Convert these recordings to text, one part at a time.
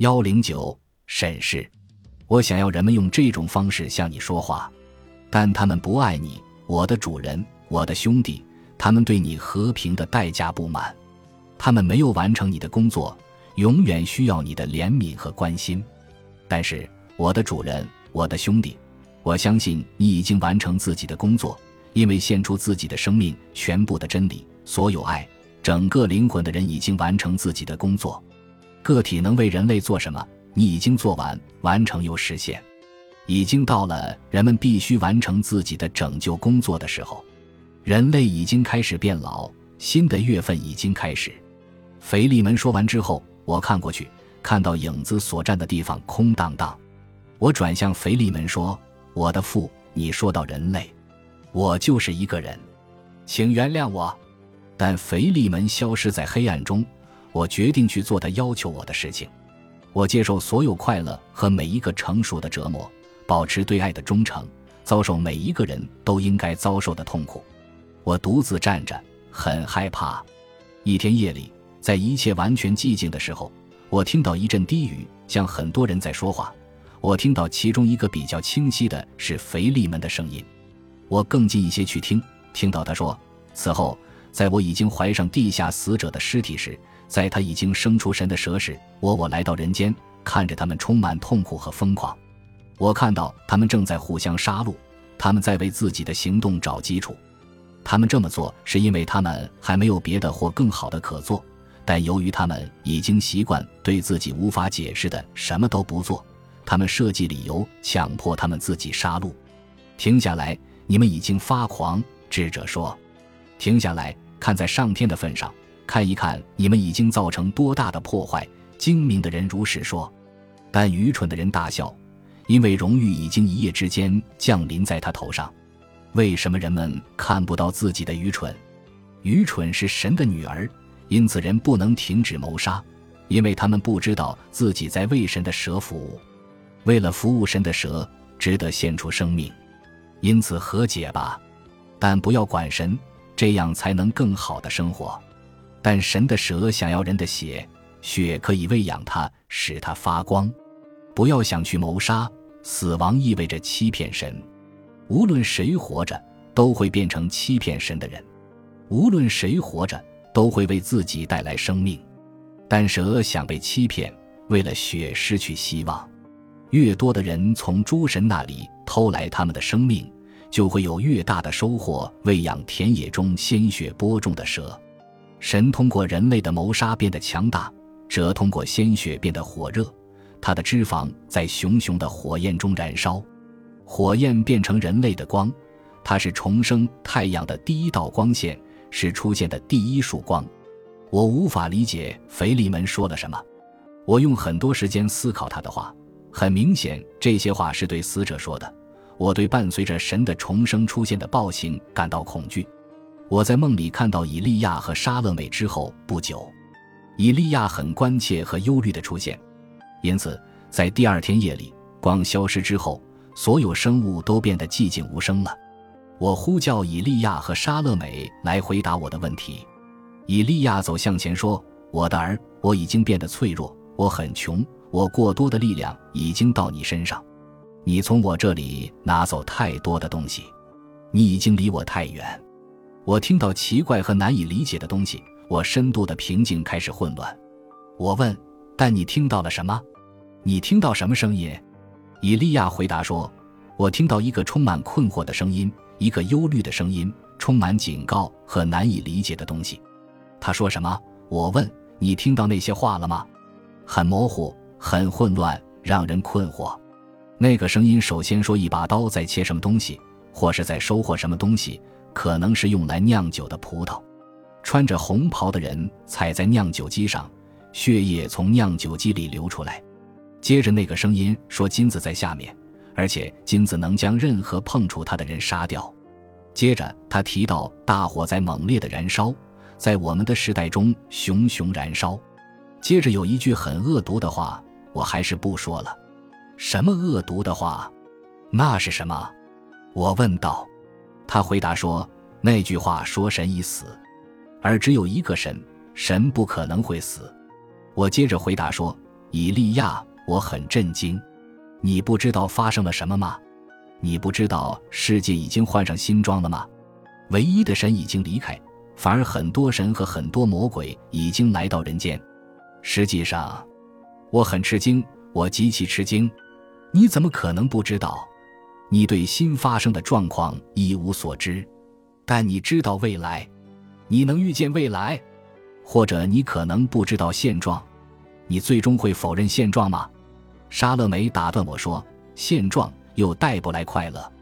幺零九审视，我想要人们用这种方式向你说话，但他们不爱你，我的主人，我的兄弟，他们对你和平的代价不满，他们没有完成你的工作，永远需要你的怜悯和关心。但是，我的主人，我的兄弟，我相信你已经完成自己的工作，因为献出自己的生命，全部的真理，所有爱，整个灵魂的人已经完成自己的工作。个体能为人类做什么？你已经做完，完成又实现，已经到了人们必须完成自己的拯救工作的时候。人类已经开始变老，新的月份已经开始。腓力门说完之后，我看过去，看到影子所站的地方空荡荡。我转向腓力门说：“我的父，你说到人类，我就是一个人，请原谅我。”但腓力门消失在黑暗中。我决定去做他要求我的事情。我接受所有快乐和每一个成熟的折磨，保持对爱的忠诚，遭受每一个人都应该遭受的痛苦。我独自站着，很害怕。一天夜里，在一切完全寂静的时候，我听到一阵低语，像很多人在说话。我听到其中一个比较清晰的是肥力们的声音。我更近一些去听，听到他说：“此后，在我已经怀上地下死者的尸体时。”在他已经生出神的蛇时，我我来到人间，看着他们充满痛苦和疯狂。我看到他们正在互相杀戮，他们在为自己的行动找基础。他们这么做是因为他们还没有别的或更好的可做，但由于他们已经习惯对自己无法解释的什么都不做，他们设计理由强迫他们自己杀戮。停下来，你们已经发狂，智者说。停下来，看在上天的份上。看一看你们已经造成多大的破坏！精明的人如是说，但愚蠢的人大笑，因为荣誉已经一夜之间降临在他头上。为什么人们看不到自己的愚蠢？愚蠢是神的女儿，因此人不能停止谋杀，因为他们不知道自己在为神的蛇服务。为了服务神的蛇，值得献出生命，因此和解吧，但不要管神，这样才能更好的生活。但神的蛇想要人的血，血可以喂养它，使它发光。不要想去谋杀，死亡意味着欺骗神。无论谁活着，都会变成欺骗神的人；无论谁活着，都会为自己带来生命。但蛇想被欺骗，为了血失去希望。越多的人从诸神那里偷来他们的生命，就会有越大的收获，喂养田野中鲜血播种的蛇。神通过人类的谋杀变得强大，蛇通过鲜血变得火热，它的脂肪在熊熊的火焰中燃烧，火焰变成人类的光，它是重生太阳的第一道光线，是出现的第一束光。我无法理解腓利门说了什么，我用很多时间思考他的话，很明显这些话是对死者说的。我对伴随着神的重生出现的暴行感到恐惧。我在梦里看到以利亚和沙勒美之后不久，以利亚很关切和忧虑的出现，因此在第二天夜里，光消失之后，所有生物都变得寂静无声了。我呼叫以利亚和沙勒美来回答我的问题。以利亚走向前说：“我的儿，我已经变得脆弱，我很穷，我过多的力量已经到你身上，你从我这里拿走太多的东西，你已经离我太远。”我听到奇怪和难以理解的东西，我深度的平静开始混乱。我问：“但你听到了什么？你听到什么声音？”以利亚回答说：“我听到一个充满困惑的声音，一个忧虑的声音，充满警告和难以理解的东西。”他说什么？我问：“你听到那些话了吗？”很模糊，很混乱，让人困惑。那个声音首先说：“一把刀在切什么东西，或是在收获什么东西。”可能是用来酿酒的葡萄，穿着红袍的人踩在酿酒机上，血液从酿酒机里流出来。接着那个声音说：“金子在下面，而且金子能将任何碰触它的人杀掉。”接着他提到大火在猛烈的燃烧，在我们的时代中熊熊燃烧。接着有一句很恶毒的话，我还是不说了。什么恶毒的话？那是什么？我问道。他回答说：“那句话说神已死，而只有一个神，神不可能会死。”我接着回答说：“以利亚，我很震惊。你不知道发生了什么吗？你不知道世界已经换上新装了吗？唯一的神已经离开，反而很多神和很多魔鬼已经来到人间。实际上，我很吃惊，我极其吃惊。你怎么可能不知道？你对新发生的状况一无所知，但你知道未来。你能预见未来，或者你可能不知道现状。你最终会否认现状吗？沙乐美打断我说：“现状又带不来快乐，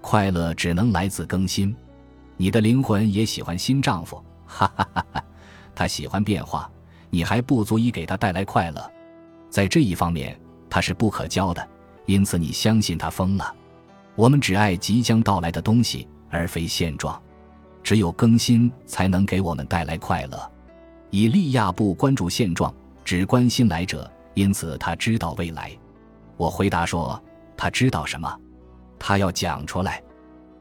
快乐只能来自更新。你的灵魂也喜欢新丈夫，哈哈哈哈！他喜欢变化，你还不足以给他带来快乐。在这一方面，他是不可教的，因此你相信他疯了。我们只爱即将到来的东西，而非现状。只有更新才能给我们带来快乐。以利亚不关注现状。”只关心来者，因此他知道未来。我回答说：“他知道什么？他要讲出来。”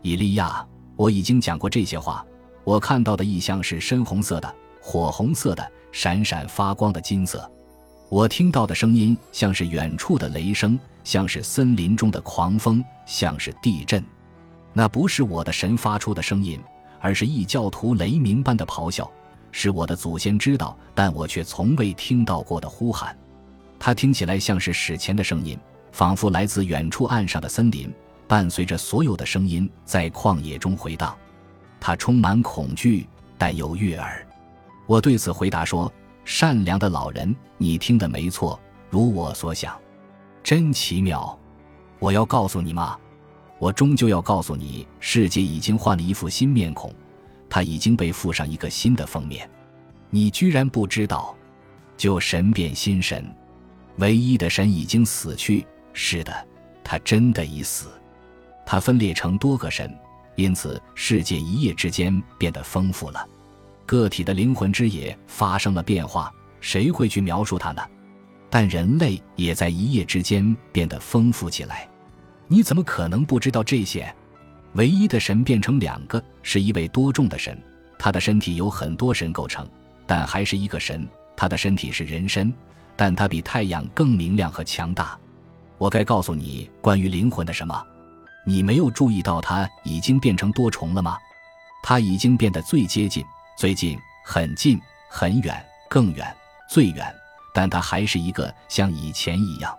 以利亚，我已经讲过这些话。我看到的异象是深红色的、火红色的、闪闪发光的金色。我听到的声音像是远处的雷声，像是森林中的狂风，像是地震。那不是我的神发出的声音，而是异教徒雷鸣般的咆哮。是我的祖先知道，但我却从未听到过的呼喊。它听起来像是史前的声音，仿佛来自远处岸上的森林，伴随着所有的声音在旷野中回荡。它充满恐惧，但又悦耳。我对此回答说：“善良的老人，你听的没错，如我所想，真奇妙。我要告诉你吗？我终究要告诉你，世界已经换了一副新面孔。”他已经被附上一个新的封面，你居然不知道？就神变新神，唯一的神已经死去。是的，他真的已死。他分裂成多个神，因此世界一夜之间变得丰富了。个体的灵魂之野发生了变化，谁会去描述它呢？但人类也在一夜之间变得丰富起来。你怎么可能不知道这些？唯一的神变成两个，是一位多重的神。他的身体由很多神构成，但还是一个神。他的身体是人身，但他比太阳更明亮和强大。我该告诉你关于灵魂的什么？你没有注意到他已经变成多重了吗？他已经变得最接近、最近、很近、很远、更远、最远，但他还是一个像以前一样。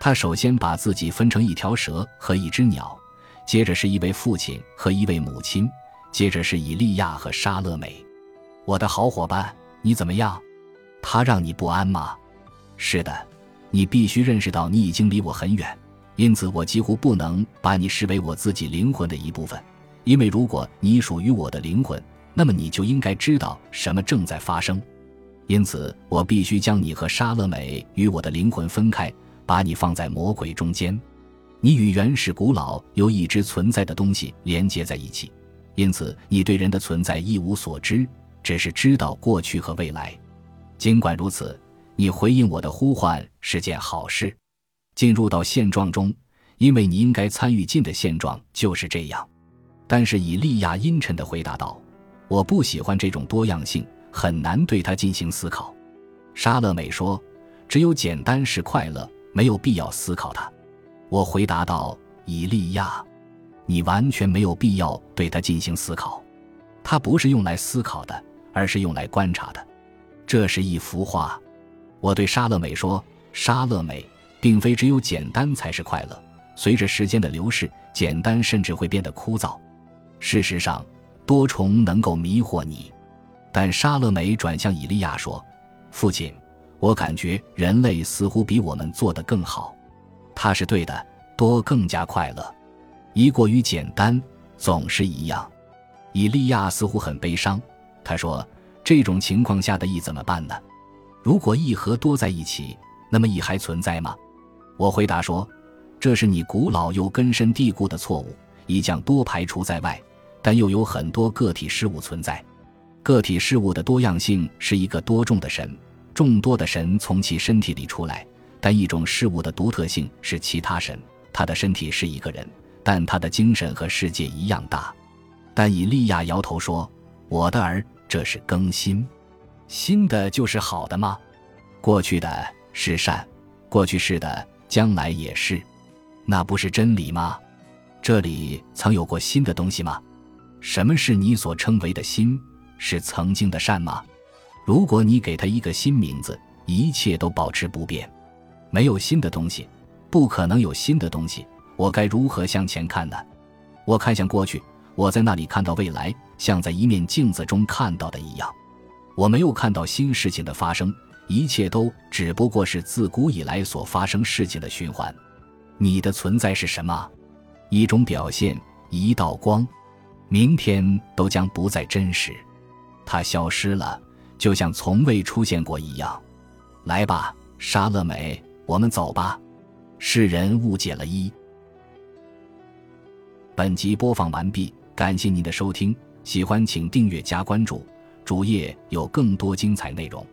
他首先把自己分成一条蛇和一只鸟。接着是一位父亲和一位母亲，接着是以利亚和沙勒美。我的好伙伴，你怎么样？他让你不安吗？是的，你必须认识到你已经离我很远，因此我几乎不能把你视为我自己灵魂的一部分。因为如果你属于我的灵魂，那么你就应该知道什么正在发生。因此，我必须将你和沙勒美与我的灵魂分开，把你放在魔鬼中间。你与原始、古老又一直存在的东西连接在一起，因此你对人的存在一无所知，只是知道过去和未来。尽管如此，你回应我的呼唤是件好事。进入到现状中，因为你应该参与进的现状就是这样。但是以利亚阴沉地回答道：“我不喜欢这种多样性，很难对它进行思考。”沙乐美说：“只有简单是快乐，没有必要思考它。”我回答道：“以利亚，你完全没有必要对它进行思考，它不是用来思考的，而是用来观察的。这是一幅画。”我对沙乐美说：“沙乐美，并非只有简单才是快乐。随着时间的流逝，简单甚至会变得枯燥。事实上，多重能够迷惑你。”但沙乐美转向以利亚说：“父亲，我感觉人类似乎比我们做得更好。”他是对的，多更加快乐。一过于简单，总是一样。以利亚似乎很悲伤。他说：“这种情况下的义怎么办呢？如果义和多在一起，那么义还存在吗？”我回答说：“这是你古老又根深蒂固的错误。一将多排除在外，但又有很多个体事物存在。个体事物的多样性是一个多重的神，众多的神从其身体里出来。”但一种事物的独特性是其他神，他的身体是一个人，但他的精神和世界一样大。但以利亚摇头说：“我的儿，这是更新，新的就是好的吗？过去的是善，过去是的，将来也是，那不是真理吗？这里曾有过新的东西吗？什么是你所称为的心？是曾经的善吗？如果你给它一个新名字，一切都保持不变，没有新的东西，不可能有新的东西。我该如何向前看呢？我看向过去，我在那里看到未来，像在一面镜子中看到的一样。我没有看到新事情的发生，一切都只不过是自古以来所发生事情的循环。你的存在是什么？一种表现，一道光。明天都将不再真实，它消失了，就像从未出现过一样。来吧，莎乐美，我们走吧。世人误解了一。本集播放完毕，感谢您的收听，喜欢请订阅加关注，主页有更多精彩内容。